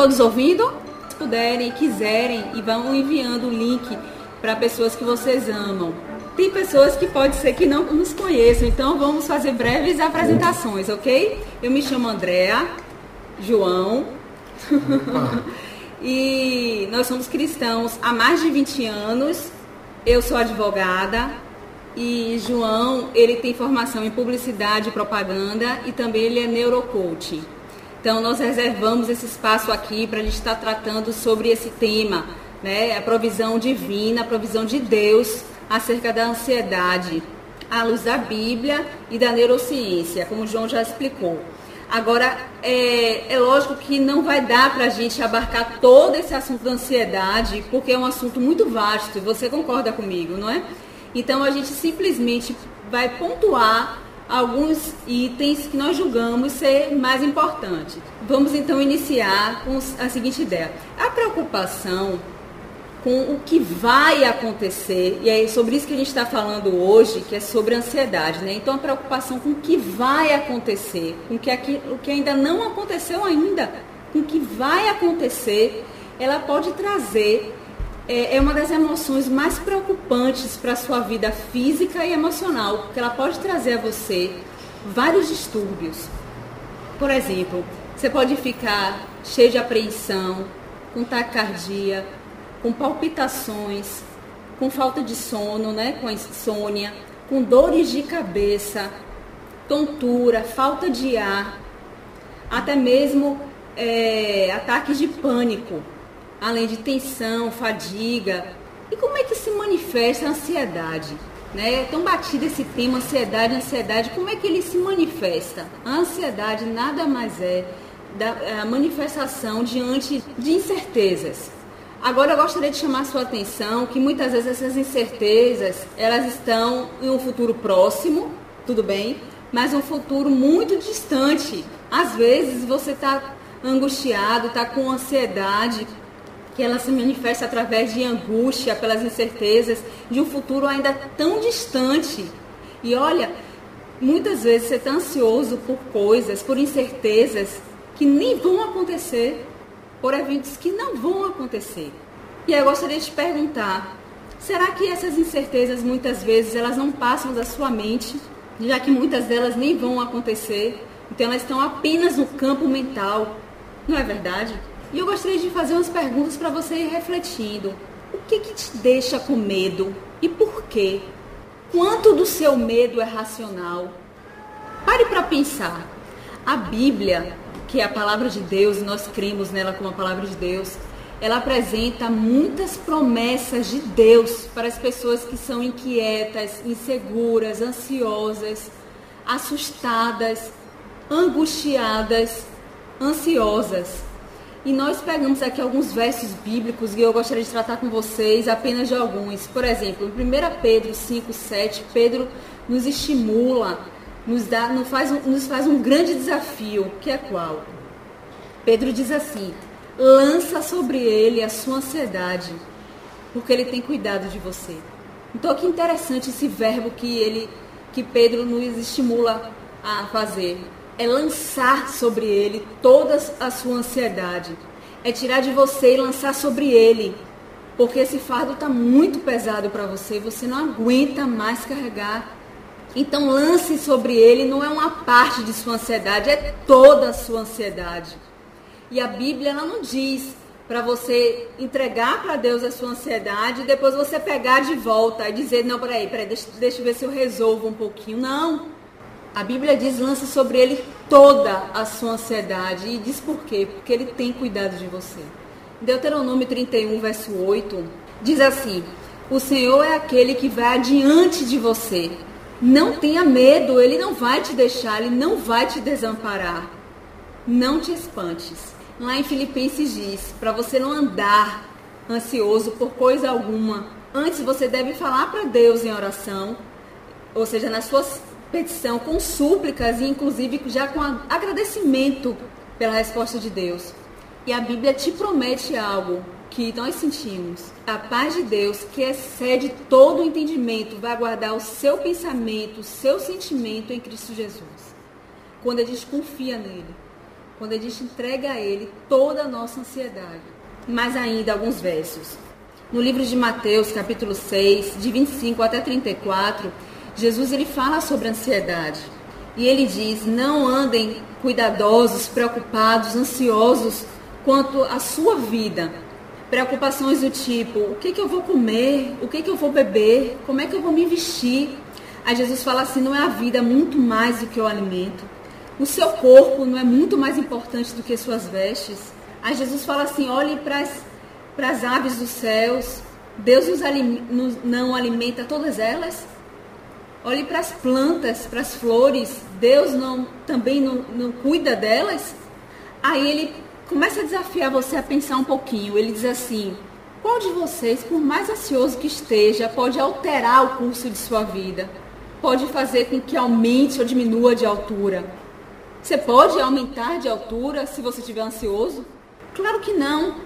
todos ouvindo? Se puderem, quiserem, e vão enviando o link para pessoas que vocês amam. Tem pessoas que pode ser que não nos conheçam, então vamos fazer breves apresentações, ok? Eu me chamo Andréa, João, e nós somos cristãos há mais de 20 anos. Eu sou advogada e João, ele tem formação em publicidade e propaganda e também ele é neurocoaching. Então nós reservamos esse espaço aqui para a gente estar tratando sobre esse tema, né? A provisão divina, a provisão de Deus acerca da ansiedade, à luz da Bíblia e da neurociência, como o João já explicou. Agora, é, é lógico que não vai dar para a gente abarcar todo esse assunto da ansiedade, porque é um assunto muito vasto, e você concorda comigo, não é? Então, a gente simplesmente vai pontuar alguns itens que nós julgamos ser mais importantes. Vamos então iniciar com a seguinte ideia: a preocupação com o que vai acontecer, e é sobre isso que a gente está falando hoje, que é sobre ansiedade, né? Então a preocupação com o que vai acontecer, com que aqui, o que ainda não aconteceu ainda, com o que vai acontecer, ela pode trazer é, é uma das emoções mais preocupantes para a sua vida física e emocional, porque ela pode trazer a você vários distúrbios. Por exemplo, você pode ficar cheio de apreensão, com taquicardia, com palpitações, com falta de sono, né, com insônia, com dores de cabeça, tontura, falta de ar, até mesmo é, ataques de pânico, além de tensão, fadiga. E como é que se manifesta a ansiedade? Né? É tão batido esse tema, ansiedade, ansiedade, como é que ele se manifesta? A ansiedade nada mais é da, a manifestação diante de incertezas. Agora eu gostaria de chamar sua atenção que muitas vezes essas incertezas, elas estão em um futuro próximo, tudo bem, mas um futuro muito distante. Às vezes você está angustiado, está com ansiedade, que ela se manifesta através de angústia pelas incertezas de um futuro ainda tão distante. E olha, muitas vezes você está ansioso por coisas, por incertezas que nem vão acontecer por eventos que não vão acontecer. E eu gostaria de te perguntar, será que essas incertezas muitas vezes elas não passam da sua mente, já que muitas delas nem vão acontecer? Então elas estão apenas no campo mental. Não é verdade? E eu gostaria de fazer umas perguntas para você ir refletindo. O que, que te deixa com medo e por quê? Quanto do seu medo é racional? Pare para pensar. A Bíblia que é a palavra de Deus, e nós cremos nela como a palavra de Deus, ela apresenta muitas promessas de Deus para as pessoas que são inquietas, inseguras, ansiosas, assustadas, angustiadas, ansiosas. E nós pegamos aqui alguns versos bíblicos e eu gostaria de tratar com vocês apenas de alguns. Por exemplo, em 1 Pedro 5, 7, Pedro nos estimula nos, dá, nos, faz, nos faz um grande desafio, que é qual? Pedro diz assim: lança sobre ele a sua ansiedade, porque ele tem cuidado de você. Então, que interessante esse verbo que ele, que Pedro nos estimula a fazer. É lançar sobre ele toda a sua ansiedade. É tirar de você e lançar sobre ele. Porque esse fardo está muito pesado para você. Você não aguenta mais carregar então lance sobre ele, não é uma parte de sua ansiedade, é toda a sua ansiedade. E a Bíblia ela não diz para você entregar para Deus a sua ansiedade e depois você pegar de volta e dizer, não, peraí, peraí, deixa, deixa eu ver se eu resolvo um pouquinho. Não. A Bíblia diz, lance sobre ele toda a sua ansiedade. E diz por quê? Porque ele tem cuidado de você. Deuteronômio 31, verso 8, diz assim, o Senhor é aquele que vai adiante de você não tenha medo, ele não vai te deixar, ele não vai te desamparar. Não te espantes. Lá em Filipenses diz: para você não andar ansioso por coisa alguma, antes você deve falar para Deus em oração, ou seja, na sua petição, com súplicas e inclusive já com agradecimento pela resposta de Deus. E a Bíblia te promete algo que nós sentimos. A paz de Deus, que excede todo o entendimento, vai guardar o seu pensamento, o seu sentimento em Cristo Jesus. Quando a gente confia nele. quando a gente entrega a Ele toda a nossa ansiedade. Mais ainda, alguns versos. No livro de Mateus, capítulo 6, de 25 até 34, Jesus ele fala sobre ansiedade. E ele diz: Não andem cuidadosos, preocupados, ansiosos quanto à sua vida. Preocupações do tipo: o que, que eu vou comer? O que, que eu vou beber? Como é que eu vou me vestir? Aí Jesus fala assim: não é a vida muito mais do que o alimento? O seu corpo não é muito mais importante do que suas vestes? Aí Jesus fala assim: olhe para as aves dos céus. Deus nos, não alimenta todas elas? Olhe para as plantas, para as flores. Deus não, também não, não cuida delas? Aí ele começa a desafiar você a pensar um pouquinho. Ele diz assim: qual de vocês, por mais ansioso que esteja, pode alterar o curso de sua vida? Pode fazer com que aumente ou diminua de altura? Você pode aumentar de altura se você estiver ansioso? Claro que não.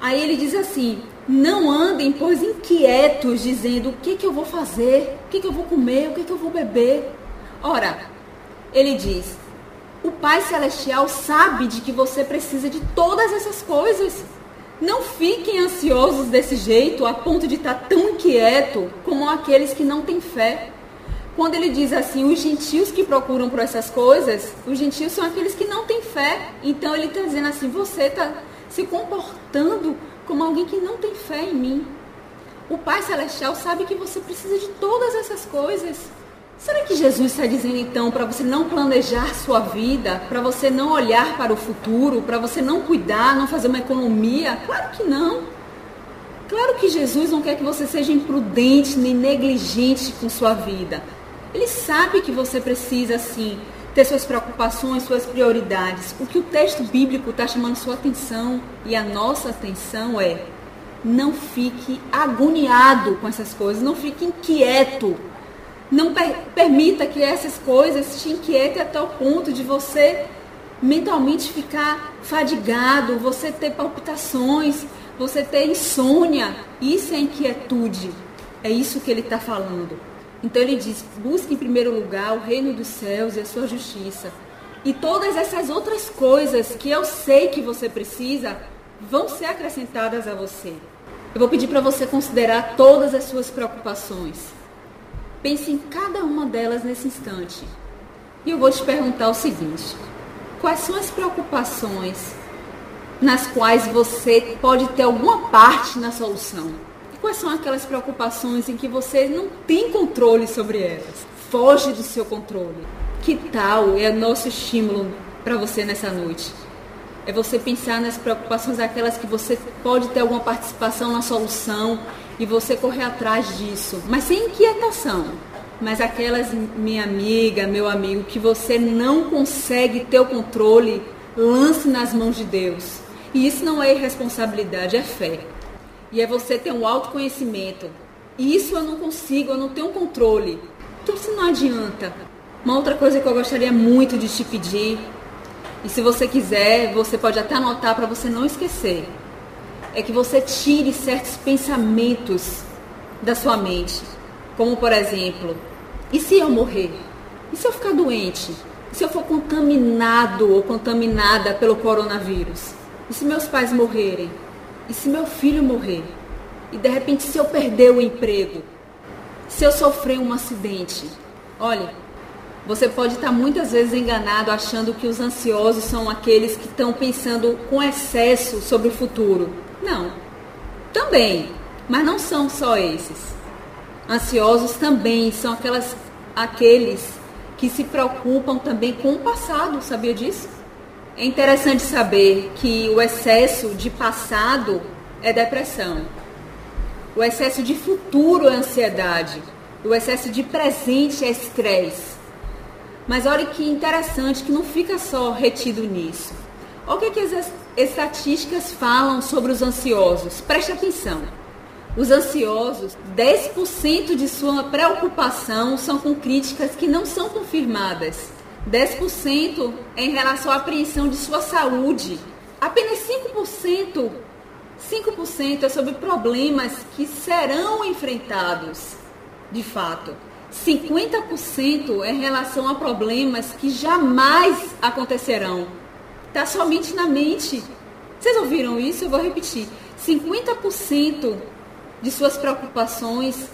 Aí ele diz assim: não andem, pois, inquietos, dizendo o que, que eu vou fazer, o que, que eu vou comer, o que, que eu vou beber. Ora, ele diz: o Pai Celestial sabe de que você precisa de todas essas coisas. Não fiquem ansiosos desse jeito, a ponto de estar tão inquieto como aqueles que não têm fé. Quando ele diz assim, os gentios que procuram por essas coisas, os gentios são aqueles que não têm fé. Então ele está dizendo assim, você está se comportando como alguém que não tem fé em mim. O Pai Celestial sabe que você precisa de todas essas coisas. Será que Jesus está dizendo então para você não planejar sua vida, para você não olhar para o futuro, para você não cuidar, não fazer uma economia? Claro que não. Claro que Jesus não quer que você seja imprudente nem negligente com sua vida. Ele sabe que você precisa, sim, ter suas preocupações, suas prioridades. O que o texto bíblico está chamando sua atenção e a nossa atenção é não fique agoniado com essas coisas, não fique inquieto. Não per permita que essas coisas te inquietem até o ponto de você mentalmente ficar fadigado, você ter palpitações, você ter insônia. Isso é inquietude. É isso que ele está falando. Então ele diz: busque em primeiro lugar o reino dos céus e a sua justiça. E todas essas outras coisas que eu sei que você precisa vão ser acrescentadas a você. Eu vou pedir para você considerar todas as suas preocupações. Pense em cada uma delas nesse instante. E eu vou te perguntar o seguinte: quais são as preocupações nas quais você pode ter alguma parte na solução? Quais são aquelas preocupações em que você não tem controle sobre elas? Foge do seu controle. Que tal é o nosso estímulo para você nessa noite? É você pensar nas preocupações aquelas que você pode ter alguma participação na solução e você correr atrás disso, mas sem inquietação. Mas aquelas, minha amiga, meu amigo, que você não consegue ter o controle, lance nas mãos de Deus. E isso não é irresponsabilidade, é fé. E é você ter um autoconhecimento. E isso eu não consigo, eu não tenho controle. Então isso não adianta. Uma outra coisa que eu gostaria muito de te pedir, e se você quiser, você pode até anotar para você não esquecer, é que você tire certos pensamentos da sua mente. Como por exemplo, e se eu morrer? E se eu ficar doente? E se eu for contaminado ou contaminada pelo coronavírus? E se meus pais morrerem? E se meu filho morrer? E de repente, se eu perder o emprego? Se eu sofrer um acidente? Olha, você pode estar muitas vezes enganado achando que os ansiosos são aqueles que estão pensando com excesso sobre o futuro. Não. Também, mas não são só esses. Ansiosos também são aquelas, aqueles que se preocupam também com o passado, sabia disso? É interessante saber que o excesso de passado é depressão. O excesso de futuro é ansiedade. O excesso de presente é estresse. Mas olha que interessante que não fica só retido nisso. Olha o que, que as estatísticas falam sobre os ansiosos. Preste atenção. Os ansiosos, 10% de sua preocupação são com críticas que não são confirmadas. 10% em relação à apreensão de sua saúde. Apenas 5%, 5% é sobre problemas que serão enfrentados, de fato. 50% é em relação a problemas que jamais acontecerão. Está somente na mente. Vocês ouviram isso? Eu vou repetir. 50% de suas preocupações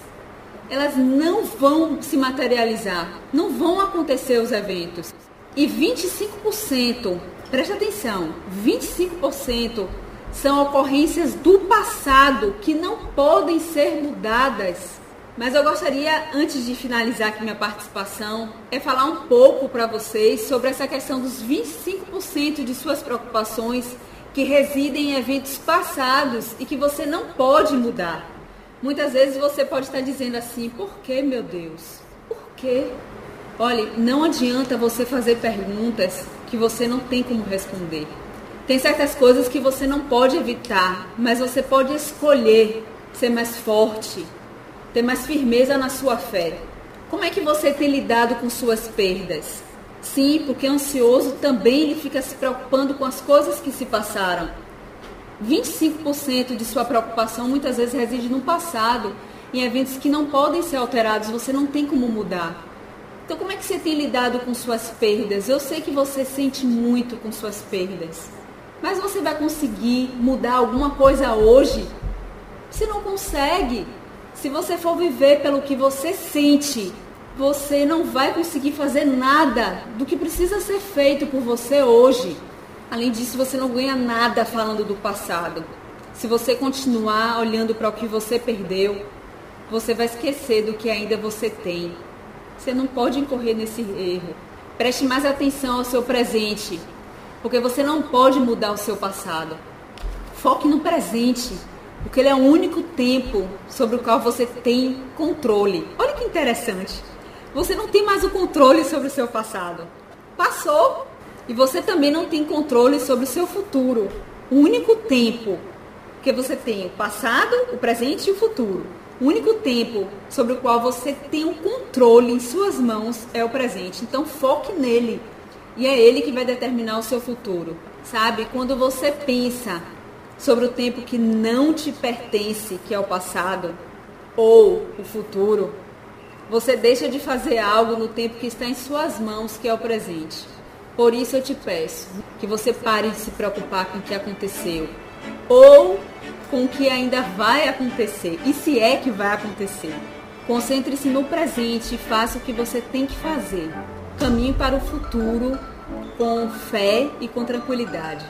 elas não vão se materializar, não vão acontecer os eventos. E 25%, preste atenção, 25% são ocorrências do passado que não podem ser mudadas. Mas eu gostaria, antes de finalizar aqui minha participação, é falar um pouco para vocês sobre essa questão dos 25% de suas preocupações que residem em eventos passados e que você não pode mudar. Muitas vezes você pode estar dizendo assim: por que, meu Deus? Por quê? Olhe, não adianta você fazer perguntas que você não tem como responder. Tem certas coisas que você não pode evitar, mas você pode escolher ser mais forte, ter mais firmeza na sua fé. Como é que você tem lidado com suas perdas? Sim, porque ansioso também ele fica se preocupando com as coisas que se passaram. 25% de sua preocupação muitas vezes reside no passado, em eventos que não podem ser alterados, você não tem como mudar. Então, como é que você tem lidado com suas perdas? Eu sei que você sente muito com suas perdas. Mas você vai conseguir mudar alguma coisa hoje? Você não consegue. Se você for viver pelo que você sente, você não vai conseguir fazer nada do que precisa ser feito por você hoje. Além disso, você não ganha nada falando do passado. Se você continuar olhando para o que você perdeu, você vai esquecer do que ainda você tem. Você não pode incorrer nesse erro. Preste mais atenção ao seu presente. Porque você não pode mudar o seu passado. Foque no presente, porque ele é o único tempo sobre o qual você tem controle. Olha que interessante. Você não tem mais o controle sobre o seu passado. Passou e você também não tem controle sobre o seu futuro. O único tempo que você tem o passado, o presente e o futuro. O único tempo sobre o qual você tem o controle em suas mãos é o presente. Então foque nele. E é ele que vai determinar o seu futuro. Sabe? Quando você pensa sobre o tempo que não te pertence, que é o passado, ou o futuro, você deixa de fazer algo no tempo que está em suas mãos, que é o presente. Por isso eu te peço que você pare de se preocupar com o que aconteceu ou com o que ainda vai acontecer, e se é que vai acontecer. Concentre-se no presente e faça o que você tem que fazer caminhe para o futuro com fé e com tranquilidade.